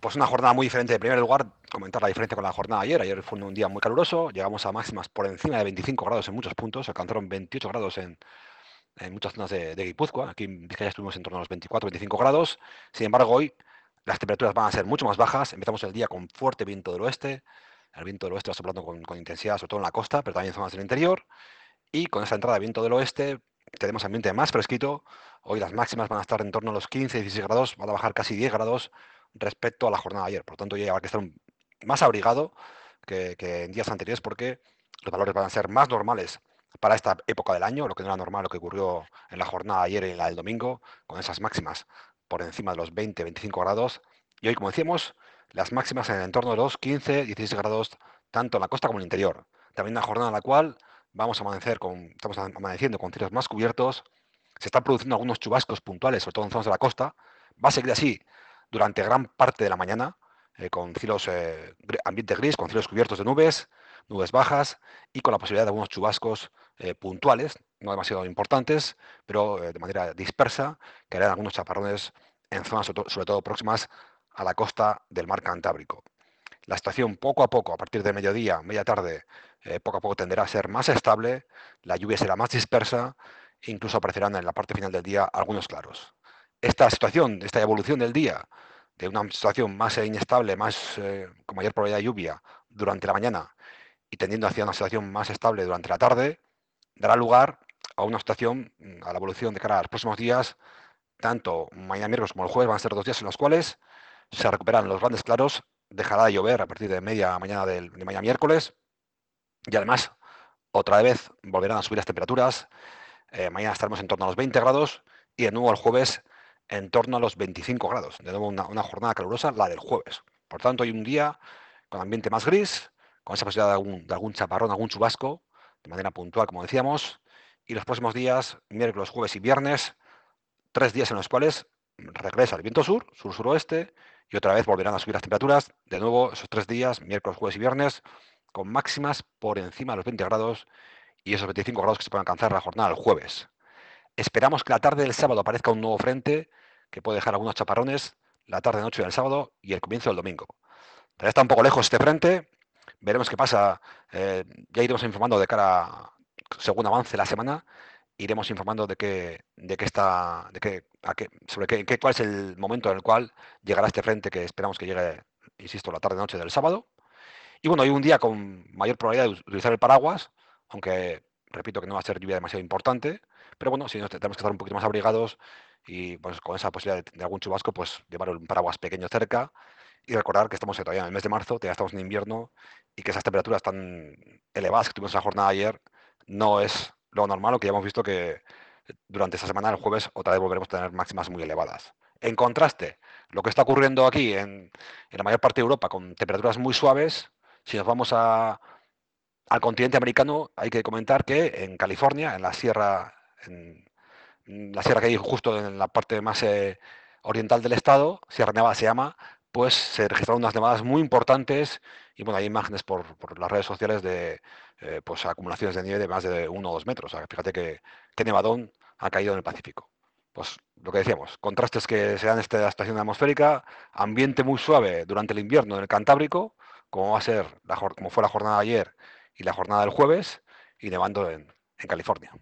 Pues una jornada muy diferente. En primer lugar, comentar la diferencia con la jornada ayer. Ayer fue un día muy caluroso, llegamos a máximas por encima de 25 grados en muchos puntos, alcanzaron 28 grados en, muchas zonas de, Guipúzcoa. Aquí en estuvimos en torno a los 24-25 grados. Sin embargo, hoy las temperaturas van a ser mucho más bajas. Empezamos el día con fuerte viento del oeste. El viento del oeste va soplando con, con intensidad, sobre todo en la costa, pero también en zonas del interior. Y con esa entrada de viento del oeste tenemos ambiente más fresquito. Hoy las máximas van a estar en torno a los 15-16 grados, van a bajar casi 10 grados respecto a la jornada de ayer. Por lo tanto, ya habrá que estar más abrigado que, en días anteriores porque los valores van a ser más normales para esta época del año, lo que no era normal, lo que ocurrió en la jornada de ayer y en la del domingo, con esas máximas por encima de los 20-25 grados. Y hoy, como decíamos, las máximas en el entorno de los 15-16 grados, tanto en la costa como en el interior. También una jornada en la cual vamos a amanecer con, estamos amaneciendo con cielos más cubiertos, se están produciendo algunos chubascos puntuales, sobre todo en zonas de la costa. Va a seguir así durante gran parte de la mañana, eh, con cielos, eh, ambiente gris, con cielos cubiertos de nubes, nubes bajas y con la posibilidad de algunos chubascos eh, puntuales, no demasiado importantes, pero de manera dispersa, que harán algunos chaparrones en zonas sobre todo próximas a la costa del mar Cantábrico. La estación poco a poco, a partir de mediodía, media tarde, poco a poco tenderá a ser más estable, la lluvia será más dispersa e incluso aparecerán en la parte final del día algunos claros esta situación, esta evolución del día, de una situación más inestable, más eh, con mayor probabilidad de lluvia durante la mañana y tendiendo hacia una situación más estable durante la tarde, dará lugar a una situación, mm, a la evolución de cara a los próximos días, tanto mañana miércoles como el jueves van a ser dos días en los cuales se recuperan los grandes claros, dejará de llover a partir de media mañana del, de mañana miércoles y además otra vez volverán a subir las temperaturas. Eh, mañana estaremos en torno a los 20 grados y de nuevo el jueves en torno a los 25 grados. De nuevo, una, jornada calurosa, la del jueves. Por tanto, hay un día con ambiente más gris, con esa posibilidad de algún, de algún chaparrón, algún chubasco, de manera puntual, como decíamos. Y los próximos días, miércoles, jueves y viernes, tres días en los cuales regresa el viento sur, sur-suroeste, y otra vez volverán a subir las temperaturas. De nuevo, esos tres días, miércoles, jueves y viernes, con máximas por encima de los 20 grados y esos 25 grados que se pueden alcanzar la jornada del jueves. Esperamos que la tarde del sábado aparezca un nuevo frente que puede dejar algunos chaparrones la tarde-noche del sábado y el comienzo del domingo. Todavía está un poco lejos este frente, veremos qué pasa. Eh, ya iremos informando de cara, según avance la semana, iremos informando de qué, de qué está, de qué, sobre qué, cuál es el momento en el cual llegará este frente que esperamos que llegue, insisto, la tarde-noche del sábado. Y bueno, hay un día con mayor probabilidad de utilizar el paraguas, aunque repito que no va a ser lluvia demasiado importante, pero bueno, si tenemos que estar un poquito más abrigados y pues con esa posibilidad de, algún chubasco, pues llevar un paraguas pequeño cerca y recordar que estamos todavía en el mes de marzo, ya estamos en invierno y que esas temperaturas tan elevadas que tuvimos en la jornada ayer no es lo normal, o que ya hemos visto que durante esta semana, el jueves, otra vez volveremos a tener máximas muy elevadas. En contraste, lo que está ocurriendo aquí en, en la mayor parte de Europa con temperaturas muy suaves, si nos vamos a, al continente americano, hay que comentar que en California, en la sierra, en la sierra que hay justo en la parte más eh, oriental del estado, Sierra Nevada se llama, pues se registraron unas nevadas muy importantes y bueno, hay imágenes por, las redes sociales de eh, pues acumulaciones de nieve de más de uno o dos metros. fíjate que, qué nevadón ha caído en el Pacífico. Pues lo que decíamos, contrastes que se dan esta estación atmosférica, ambiente muy suave durante el invierno en el Cantábrico, como va a ser la, como fue la jornada de ayer y la jornada del jueves, y nevando en California.